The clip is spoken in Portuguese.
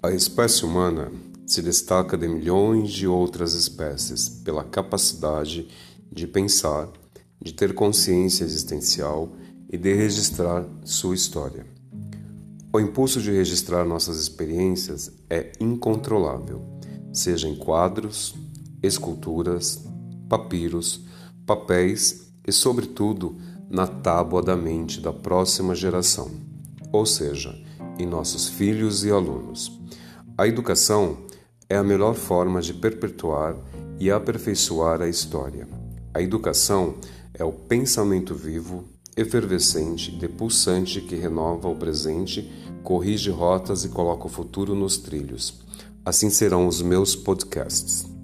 A espécie humana se destaca de milhões de outras espécies pela capacidade de pensar, de ter consciência existencial e de registrar sua história. O impulso de registrar nossas experiências é incontrolável, seja em quadros, esculturas, papiros, papéis e, sobretudo, na tábua da mente da próxima geração, ou seja, em nossos filhos e alunos. A educação é a melhor forma de perpetuar e aperfeiçoar a história. A educação é o pensamento vivo, efervescente e pulsante que renova o presente, corrige rotas e coloca o futuro nos trilhos. Assim serão os meus podcasts.